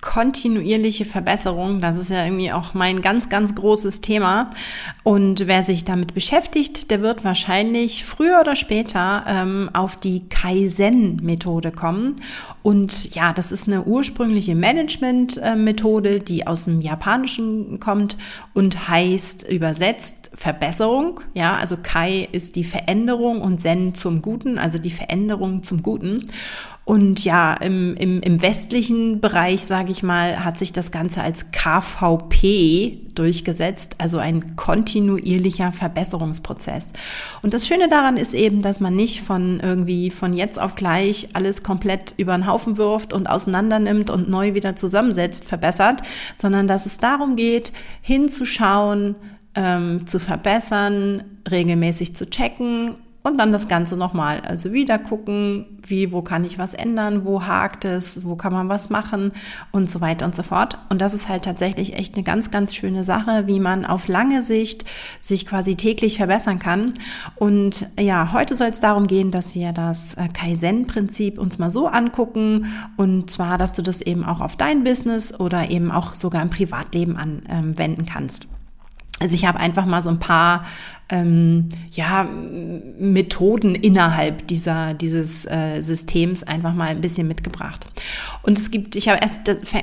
kontinuierliche Verbesserung. Das ist ja irgendwie auch mein ganz, ganz großes Thema. Und wer sich damit beschäftigt, der wird wahrscheinlich früher oder später ähm, auf die Kaizen-Methode kommen. Und ja, das ist eine ursprüngliche Management-Methode, die aus dem Japanischen kommt und heißt übersetzt Verbesserung. Ja, also Kai ist die Veränderung und Zen zum Guten, also die Veränderung zum Guten. Und ja, im, im, im westlichen Bereich, sage ich mal, hat sich das Ganze als KVP durchgesetzt, also ein kontinuierlicher Verbesserungsprozess. Und das Schöne daran ist eben, dass man nicht von irgendwie von jetzt auf gleich alles komplett über den Haufen wirft und auseinander nimmt und neu wieder zusammensetzt, verbessert, sondern dass es darum geht, hinzuschauen, ähm, zu verbessern, regelmäßig zu checken und dann das Ganze nochmal. Also wieder gucken, wie, wo kann ich was ändern, wo hakt es, wo kann man was machen und so weiter und so fort. Und das ist halt tatsächlich echt eine ganz, ganz schöne Sache, wie man auf lange Sicht sich quasi täglich verbessern kann. Und ja, heute soll es darum gehen, dass wir das äh, Kaizen-Prinzip uns mal so angucken. Und zwar, dass du das eben auch auf dein Business oder eben auch sogar im Privatleben anwenden kannst. Also ich habe einfach mal so ein paar ähm, ja, Methoden innerhalb dieser, dieses äh, Systems einfach mal ein bisschen mitgebracht. Und es gibt, ich habe erst,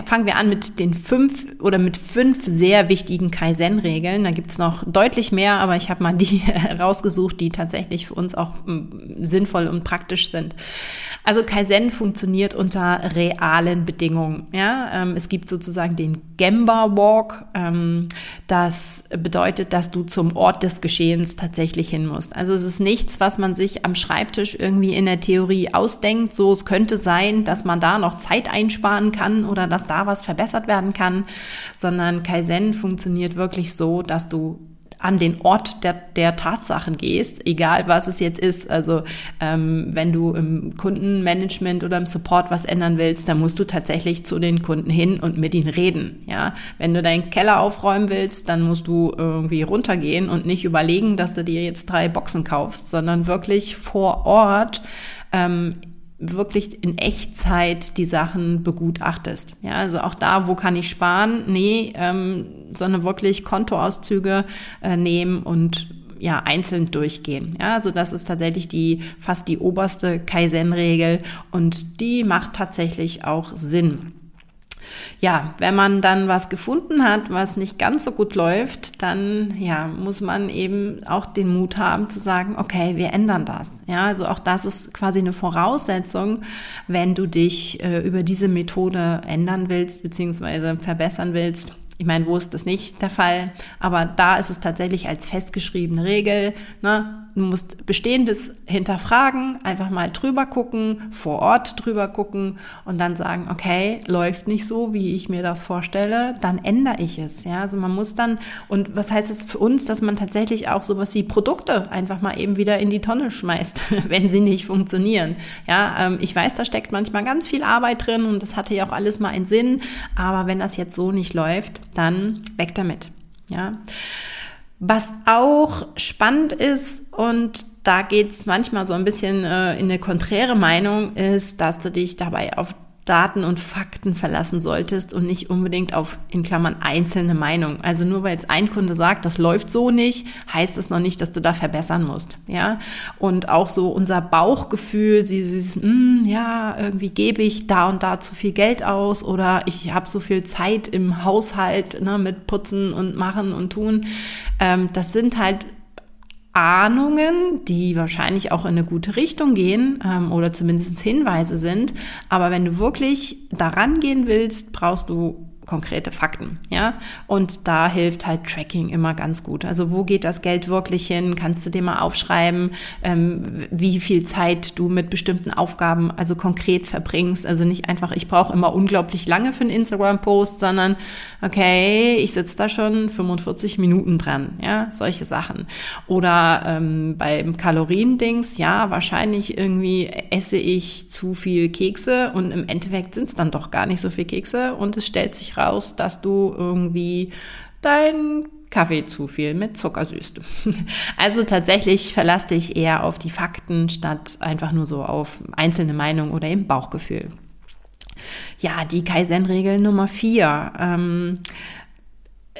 fangen wir an mit den fünf oder mit fünf sehr wichtigen Kaizen-Regeln. Da gibt's noch deutlich mehr, aber ich habe mal die rausgesucht, die tatsächlich für uns auch sinnvoll und praktisch sind. Also Kaizen funktioniert unter realen Bedingungen. Ja? Ähm, es gibt sozusagen den Gemba Walk. Ähm, das bedeutet, dass du zum Ort des Geschehens tatsächlich hin musst. Also es ist nichts, was man sich am Schreibtisch irgendwie in der Theorie ausdenkt. So, es könnte sein, dass man da noch Zeit einsparen kann oder dass da was verbessert werden kann, sondern Kaizen funktioniert wirklich so, dass du an den Ort der, der Tatsachen gehst, egal was es jetzt ist. Also ähm, wenn du im Kundenmanagement oder im Support was ändern willst, dann musst du tatsächlich zu den Kunden hin und mit ihnen reden. Ja, wenn du deinen Keller aufräumen willst, dann musst du irgendwie runtergehen und nicht überlegen, dass du dir jetzt drei Boxen kaufst, sondern wirklich vor Ort ähm, wirklich in Echtzeit die Sachen begutachtest. Ja, also auch da, wo kann ich sparen? Nee, ähm, sondern wirklich Kontoauszüge äh, nehmen und ja einzeln durchgehen. Ja, also das ist tatsächlich die fast die oberste Kaizen-Regel und die macht tatsächlich auch Sinn ja, wenn man dann was gefunden hat, was nicht ganz so gut läuft, dann ja, muss man eben auch den Mut haben zu sagen, okay, wir ändern das. Ja, also auch das ist quasi eine Voraussetzung, wenn du dich äh, über diese Methode ändern willst beziehungsweise verbessern willst. Ich meine, wo ist das nicht der Fall? Aber da ist es tatsächlich als festgeschriebene Regel. Ne? Du musst Bestehendes hinterfragen, einfach mal drüber gucken, vor Ort drüber gucken und dann sagen, okay, läuft nicht so, wie ich mir das vorstelle, dann ändere ich es. Ja, also man muss dann, und was heißt es für uns, dass man tatsächlich auch sowas wie Produkte einfach mal eben wieder in die Tonne schmeißt, wenn sie nicht funktionieren. Ja, ähm, ich weiß, da steckt manchmal ganz viel Arbeit drin und das hatte ja auch alles mal einen Sinn, aber wenn das jetzt so nicht läuft, dann weg damit. Ja. Was auch spannend ist und da geht's manchmal so ein bisschen äh, in eine konträre Meinung, ist, dass du dich dabei auf Daten und Fakten verlassen solltest und nicht unbedingt auf, in Klammern, einzelne Meinungen. Also nur weil jetzt ein Kunde sagt, das läuft so nicht, heißt es noch nicht, dass du da verbessern musst. Ja. Und auch so unser Bauchgefühl, dieses, mm, ja, irgendwie gebe ich da und da zu viel Geld aus oder ich habe so viel Zeit im Haushalt ne, mit Putzen und Machen und Tun. Ähm, das sind halt Ahnungen, die wahrscheinlich auch in eine gute Richtung gehen ähm, oder zumindest Hinweise sind. Aber wenn du wirklich daran gehen willst, brauchst du konkrete Fakten, ja. Und da hilft halt Tracking immer ganz gut. Also wo geht das Geld wirklich hin? Kannst du dir mal aufschreiben, ähm, wie viel Zeit du mit bestimmten Aufgaben also konkret verbringst. Also nicht einfach, ich brauche immer unglaublich lange für einen Instagram-Post, sondern okay, ich sitze da schon 45 Minuten dran, ja, solche Sachen. Oder ähm, beim Kaloriendings, ja, wahrscheinlich irgendwie esse ich zu viel Kekse und im Endeffekt sind es dann doch gar nicht so viel Kekse und es stellt sich raus, dass du irgendwie dein Kaffee zu viel mit Zucker süßt. Also tatsächlich verlass dich eher auf die Fakten statt einfach nur so auf einzelne Meinung oder im Bauchgefühl. Ja, die Kaizen-Regel Nummer vier. Ähm,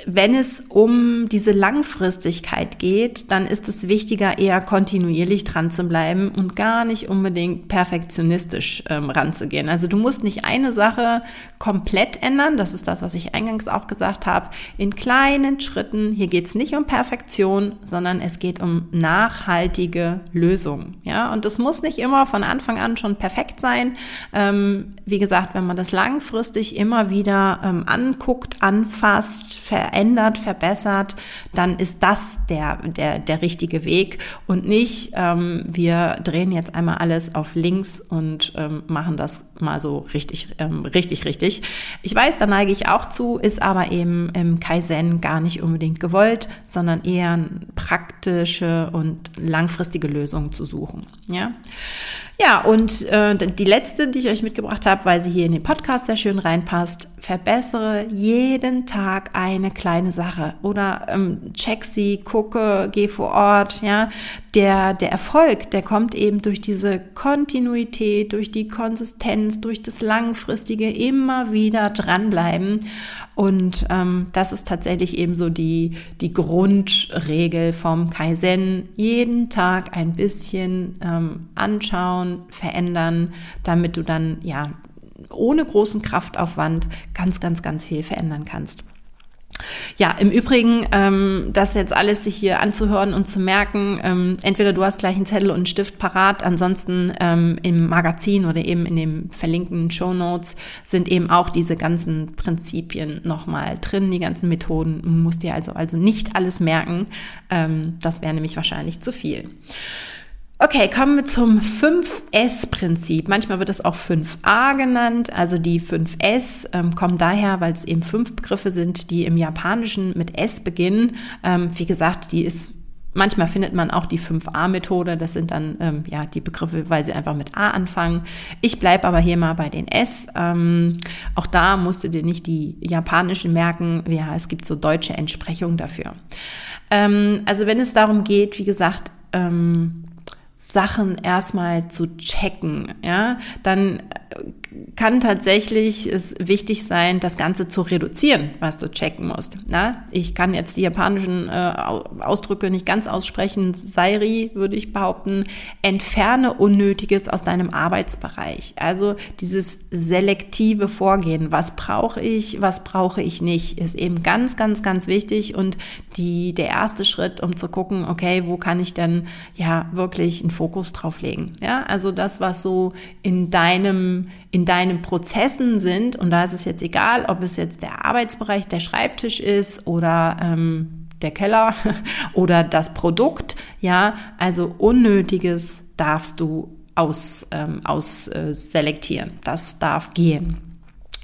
wenn es um diese Langfristigkeit geht, dann ist es wichtiger, eher kontinuierlich dran zu bleiben und gar nicht unbedingt perfektionistisch ähm, ranzugehen. Also du musst nicht eine Sache komplett ändern, das ist das, was ich eingangs auch gesagt habe, in kleinen Schritten. Hier geht es nicht um Perfektion, sondern es geht um nachhaltige Lösungen. Ja, und das muss nicht immer von Anfang an schon perfekt sein. Ähm, wie gesagt, wenn man das langfristig immer wieder ähm, anguckt, anfasst, ver verändert, verbessert, dann ist das der, der, der richtige Weg. Und nicht, ähm, wir drehen jetzt einmal alles auf links und ähm, machen das mal so richtig, ähm, richtig, richtig. Ich weiß, da neige ich auch zu, ist aber eben im Kaizen gar nicht unbedingt gewollt, sondern eher praktische und langfristige Lösungen zu suchen. Ja. Ja, und äh, die letzte, die ich euch mitgebracht habe, weil sie hier in den Podcast sehr schön reinpasst, verbessere jeden Tag eine kleine Sache oder ähm, check sie, gucke, geh vor Ort, ja. Der, der Erfolg, der kommt eben durch diese Kontinuität, durch die Konsistenz, durch das langfristige immer wieder dranbleiben. Und ähm, das ist tatsächlich eben so die, die Grundregel vom Kaizen. Jeden Tag ein bisschen ähm, anschauen, verändern, damit du dann ja ohne großen Kraftaufwand ganz, ganz, ganz viel verändern kannst. Ja, im Übrigen, ähm, das jetzt alles sich hier anzuhören und zu merken, ähm, entweder du hast gleich einen Zettel und einen Stift parat, ansonsten ähm, im Magazin oder eben in den verlinkten Show Notes sind eben auch diese ganzen Prinzipien nochmal drin, die ganzen Methoden. Du musst dir also, also nicht alles merken. Ähm, das wäre nämlich wahrscheinlich zu viel. Okay, kommen wir zum 5S-Prinzip. Manchmal wird es auch 5a genannt. Also die 5S ähm, kommen daher, weil es eben fünf Begriffe sind, die im Japanischen mit S beginnen. Ähm, wie gesagt, die ist Manchmal findet man auch die 5a-Methode. Das sind dann ähm, ja die Begriffe, weil sie einfach mit A anfangen. Ich bleibe aber hier mal bei den S. Ähm, auch da musst du dir nicht die japanischen merken. Ja, es gibt so deutsche Entsprechungen dafür. Ähm, also wenn es darum geht, wie gesagt, ähm, Sachen erstmal zu checken, ja, dann kann tatsächlich es wichtig sein, das Ganze zu reduzieren, was du checken musst. Na, ich kann jetzt die japanischen äh, Ausdrücke nicht ganz aussprechen. Sairi würde ich behaupten, entferne Unnötiges aus deinem Arbeitsbereich. Also dieses selektive Vorgehen. Was brauche ich, was brauche ich nicht, ist eben ganz, ganz, ganz wichtig und die, der erste Schritt, um zu gucken, okay, wo kann ich denn ja wirklich einen Fokus drauf legen? Ja, also das, was so in deinem in deinen Prozessen sind, und da ist es jetzt egal, ob es jetzt der Arbeitsbereich, der Schreibtisch ist oder ähm, der Keller oder das Produkt, ja, also Unnötiges darfst du aus, ähm, aus äh, selektieren. Das darf gehen.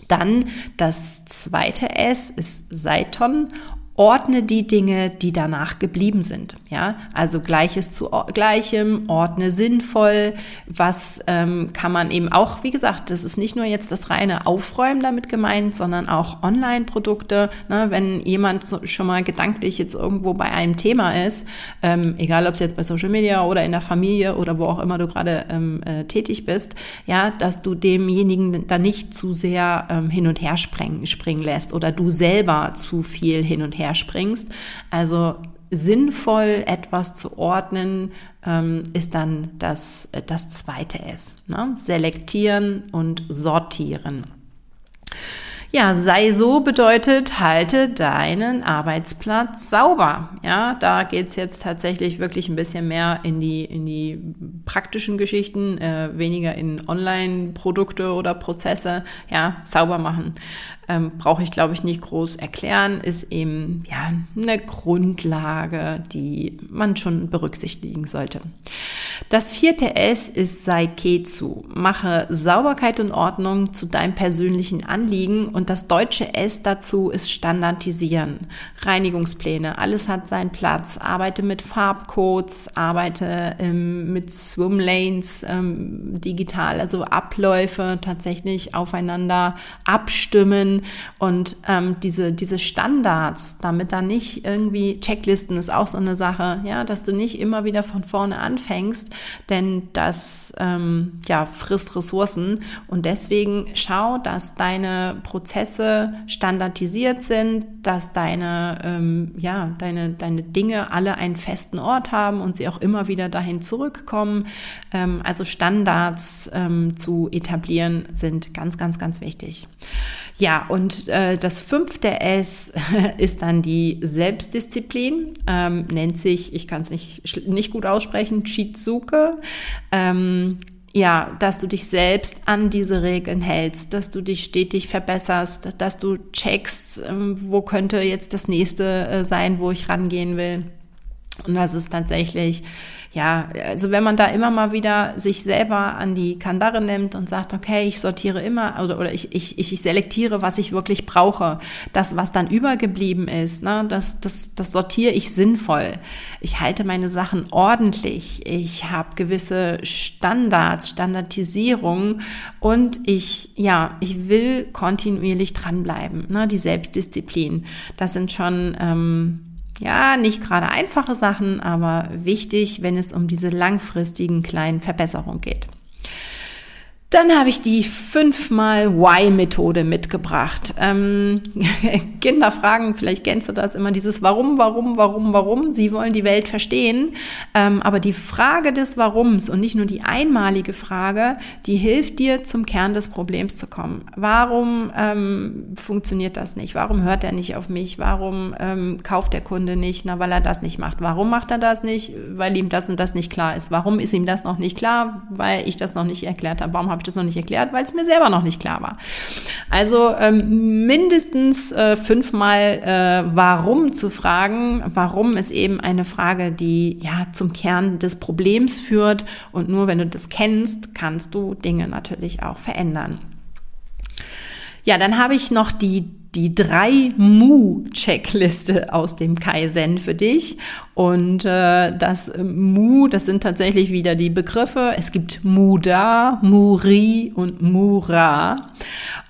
Dann das zweite S ist Seiton Ordne die Dinge, die danach geblieben sind. Ja, also Gleiches zu Gleichem, ordne sinnvoll. Was ähm, kann man eben auch, wie gesagt, das ist nicht nur jetzt das reine Aufräumen damit gemeint, sondern auch Online-Produkte. Ne, wenn jemand so, schon mal gedanklich jetzt irgendwo bei einem Thema ist, ähm, egal ob es jetzt bei Social Media oder in der Familie oder wo auch immer du gerade ähm, äh, tätig bist, ja, dass du demjenigen da nicht zu sehr ähm, hin und her springen, springen lässt oder du selber zu viel hin und her herspringst. Also sinnvoll etwas zu ordnen, ähm, ist dann das, das zweite S. Ne? Selektieren und sortieren. Ja, sei so bedeutet, halte deinen Arbeitsplatz sauber. Ja, da geht's jetzt tatsächlich wirklich ein bisschen mehr in die, in die praktischen Geschichten, äh, weniger in Online-Produkte oder Prozesse. Ja, sauber machen. Ähm, brauche ich, glaube ich, nicht groß erklären, ist eben ja eine Grundlage, die man schon berücksichtigen sollte. Das vierte S ist Saiketsu. Mache Sauberkeit und Ordnung zu deinem persönlichen Anliegen und das deutsche S dazu ist Standardisieren. Reinigungspläne, alles hat seinen Platz. Arbeite mit Farbcodes, arbeite ähm, mit Swimlanes ähm, digital, also Abläufe tatsächlich aufeinander abstimmen und ähm, diese, diese Standards, damit da nicht irgendwie Checklisten ist auch so eine Sache, ja, dass du nicht immer wieder von vorne anfängst, denn das ähm, ja, frisst Ressourcen und deswegen schau, dass deine Prozesse standardisiert sind, dass deine, ähm, ja, deine, deine Dinge alle einen festen Ort haben und sie auch immer wieder dahin zurückkommen. Ähm, also Standards ähm, zu etablieren sind ganz, ganz, ganz wichtig. Ja, und äh, das fünfte S ist dann die Selbstdisziplin, ähm, nennt sich, ich kann es nicht, nicht gut aussprechen, Chizuke. Ähm, ja, dass du dich selbst an diese Regeln hältst, dass du dich stetig verbesserst, dass du checkst, ähm, wo könnte jetzt das nächste äh, sein, wo ich rangehen will. Und das ist tatsächlich ja, also wenn man da immer mal wieder sich selber an die Kandare nimmt und sagt, okay, ich sortiere immer oder, oder ich, ich, ich selektiere, was ich wirklich brauche, das, was dann übergeblieben ist, ne, das, das, das sortiere ich sinnvoll. Ich halte meine Sachen ordentlich. Ich habe gewisse Standards, Standardisierung und ich, ja, ich will kontinuierlich dranbleiben. Ne, die Selbstdisziplin. Das sind schon ähm, ja, nicht gerade einfache Sachen, aber wichtig, wenn es um diese langfristigen kleinen Verbesserungen geht. Dann habe ich die fünfmal Why-Methode mitgebracht. Ähm, Kinder fragen, vielleicht kennst du das immer, dieses Warum, Warum, Warum, Warum. Sie wollen die Welt verstehen. Ähm, aber die Frage des Warums und nicht nur die einmalige Frage, die hilft dir zum Kern des Problems zu kommen. Warum ähm, funktioniert das nicht? Warum hört er nicht auf mich? Warum ähm, kauft der Kunde nicht? Na, weil er das nicht macht. Warum macht er das nicht? Weil ihm das und das nicht klar ist. Warum ist ihm das noch nicht klar? Weil ich das noch nicht erklärt habe. Warum habe ich das noch nicht erklärt, weil es mir selber noch nicht klar war. Also ähm, mindestens äh, fünfmal äh, warum zu fragen. Warum ist eben eine Frage, die ja zum Kern des Problems führt. Und nur wenn du das kennst, kannst du Dinge natürlich auch verändern. Ja, dann habe ich noch die die drei Mu-Checkliste aus dem Kaizen für dich. Und äh, das äh, Mu, das sind tatsächlich wieder die Begriffe. Es gibt Muda, Muri und Mura.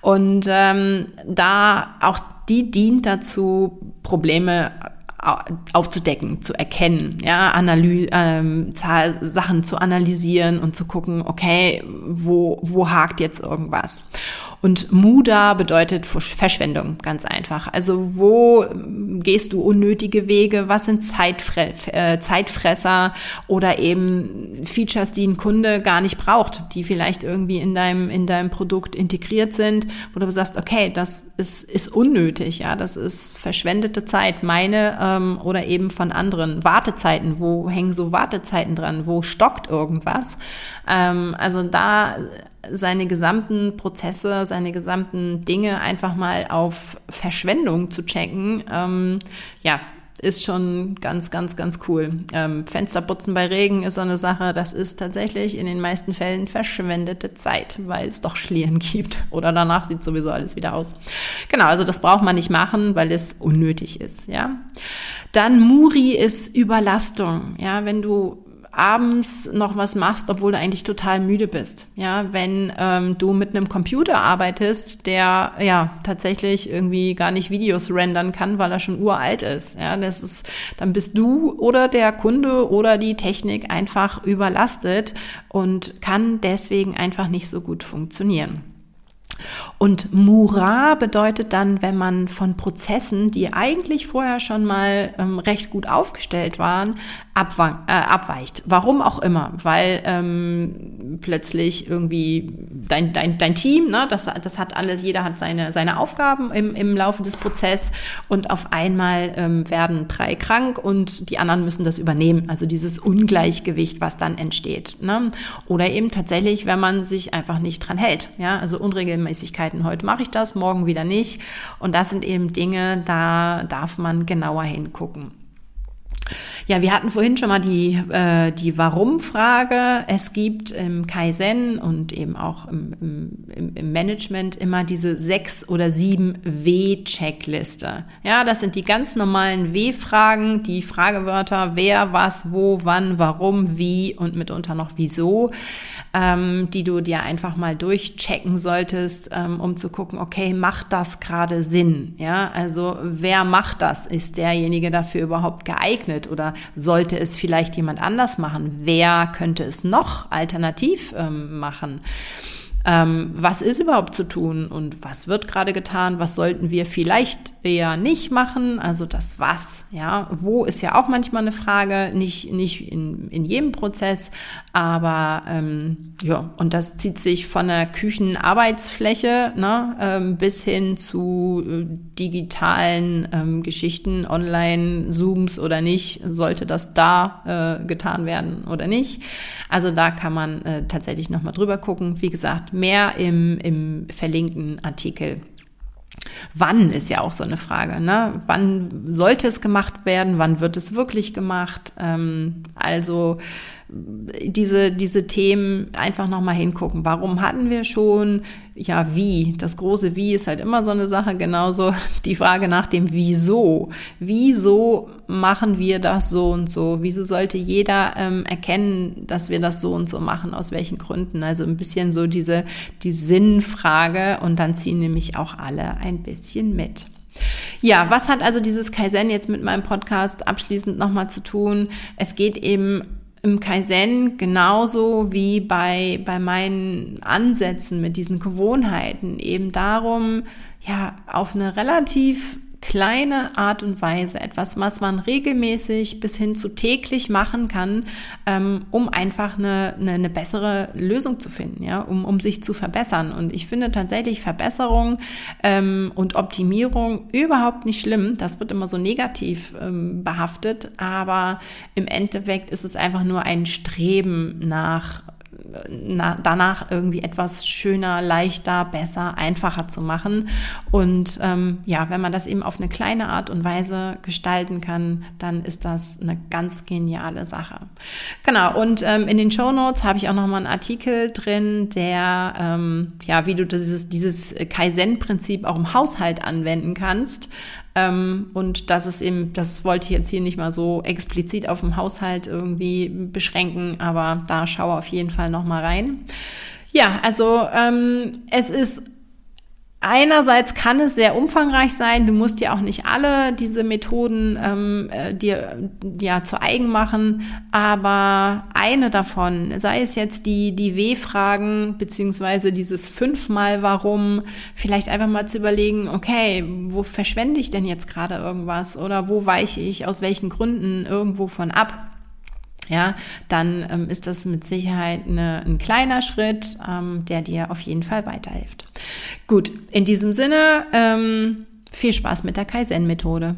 Und ähm, da auch die dient dazu, Probleme aufzudecken, zu erkennen, ja, Analy ähm, Sachen zu analysieren und zu gucken, okay, wo, wo hakt jetzt irgendwas? Und Muda bedeutet Verschwendung, ganz einfach. Also wo gehst du unnötige Wege? Was sind Zeitfre äh, Zeitfresser oder eben Features, die ein Kunde gar nicht braucht, die vielleicht irgendwie in deinem, in deinem Produkt integriert sind, wo du sagst, okay, das ist, ist unnötig, ja, das ist verschwendete Zeit, meine ähm, oder eben von anderen. Wartezeiten, wo hängen so Wartezeiten dran? Wo stockt irgendwas? Ähm, also da seine gesamten Prozesse, seine gesamten Dinge einfach mal auf Verschwendung zu checken, ähm, ja, ist schon ganz, ganz, ganz cool. Ähm, Fensterputzen bei Regen ist so eine Sache, das ist tatsächlich in den meisten Fällen verschwendete Zeit, weil es doch Schlieren gibt. Oder danach sieht sowieso alles wieder aus. Genau, also das braucht man nicht machen, weil es unnötig ist, ja. Dann Muri ist Überlastung. Ja, wenn du abends noch was machst, obwohl du eigentlich total müde bist. Ja, wenn ähm, du mit einem Computer arbeitest, der ja tatsächlich irgendwie gar nicht Videos rendern kann, weil er schon uralt ist. Ja, das ist, dann bist du oder der Kunde oder die Technik einfach überlastet und kann deswegen einfach nicht so gut funktionieren. Und Mura bedeutet dann, wenn man von Prozessen, die eigentlich vorher schon mal ähm, recht gut aufgestellt waren, äh, abweicht. Warum auch immer, weil ähm, plötzlich irgendwie dein, dein, dein Team, ne, das, das hat alles, jeder hat seine, seine Aufgaben im, im Laufe des Prozesses und auf einmal ähm, werden drei krank und die anderen müssen das übernehmen. Also dieses Ungleichgewicht, was dann entsteht. Ne? Oder eben tatsächlich, wenn man sich einfach nicht dran hält. Ja? Also unregelmäßig Unregelmäßigkeiten. Heute mache ich das, morgen wieder nicht. Und das sind eben Dinge, da darf man genauer hingucken. Ja, wir hatten vorhin schon mal die, äh, die Warum-Frage. Es gibt im Kaizen und eben auch im, im, im Management immer diese sechs oder sieben W-Checkliste. Ja, das sind die ganz normalen W-Fragen, die Fragewörter wer, was, wo, wann, warum, wie und mitunter noch wieso ähm, die du dir einfach mal durchchecken solltest, ähm, um zu gucken, okay, macht das gerade Sinn? Ja, also wer macht das? Ist derjenige dafür überhaupt geeignet oder sollte es vielleicht jemand anders machen? Wer könnte es noch alternativ ähm, machen? Ähm, was ist überhaupt zu tun und was wird gerade getan, was sollten wir vielleicht eher nicht machen, also das Was, ja, wo ist ja auch manchmal eine Frage, nicht, nicht in, in jedem Prozess, aber ähm, ja, und das zieht sich von der Küchenarbeitsfläche ne, ähm, bis hin zu äh, digitalen ähm, Geschichten, online, Zooms oder nicht, sollte das da äh, getan werden oder nicht. Also da kann man äh, tatsächlich nochmal drüber gucken. Wie gesagt, mehr im, im verlinkten Artikel. Wann ist ja auch so eine Frage. Ne? Wann sollte es gemacht werden? Wann wird es wirklich gemacht? Ähm, also diese, diese Themen einfach nochmal hingucken. Warum hatten wir schon? Ja, wie? Das große Wie ist halt immer so eine Sache. Genauso die Frage nach dem Wieso. Wieso machen wir das so und so? Wieso sollte jeder ähm, erkennen, dass wir das so und so machen? Aus welchen Gründen? Also ein bisschen so diese, die Sinnfrage und dann ziehen nämlich auch alle ein bisschen mit. Ja, was hat also dieses Kaizen jetzt mit meinem Podcast abschließend nochmal zu tun? Es geht eben im Kaizen genauso wie bei, bei meinen Ansätzen mit diesen Gewohnheiten. Eben darum, ja, auf eine relativ kleine Art und Weise, etwas, was man regelmäßig bis hin zu täglich machen kann, ähm, um einfach eine, eine, eine, bessere Lösung zu finden, ja, um, um sich zu verbessern. Und ich finde tatsächlich Verbesserung ähm, und Optimierung überhaupt nicht schlimm. Das wird immer so negativ ähm, behaftet, aber im Endeffekt ist es einfach nur ein Streben nach na, danach irgendwie etwas schöner, leichter, besser, einfacher zu machen. Und ähm, ja, wenn man das eben auf eine kleine Art und Weise gestalten kann, dann ist das eine ganz geniale Sache. Genau, und ähm, in den Show Notes habe ich auch nochmal einen Artikel drin, der, ähm, ja, wie du dieses, dieses Kaizen-Prinzip auch im Haushalt anwenden kannst. Ähm, und das ist eben, das wollte ich jetzt hier nicht mal so explizit auf dem Haushalt irgendwie beschränken, aber da schaue auf jeden Fall noch mal rein. Ja, also ähm, es ist Einerseits kann es sehr umfangreich sein. Du musst dir auch nicht alle diese Methoden ähm, äh, dir ja zu eigen machen, aber eine davon, sei es jetzt die die W-Fragen beziehungsweise dieses fünfmal Warum, vielleicht einfach mal zu überlegen, okay, wo verschwende ich denn jetzt gerade irgendwas oder wo weiche ich aus welchen Gründen irgendwo von ab? Ja, dann ähm, ist das mit Sicherheit eine, ein kleiner Schritt, ähm, der dir auf jeden Fall weiterhilft. Gut, in diesem Sinne, ähm, viel Spaß mit der Kaizen-Methode.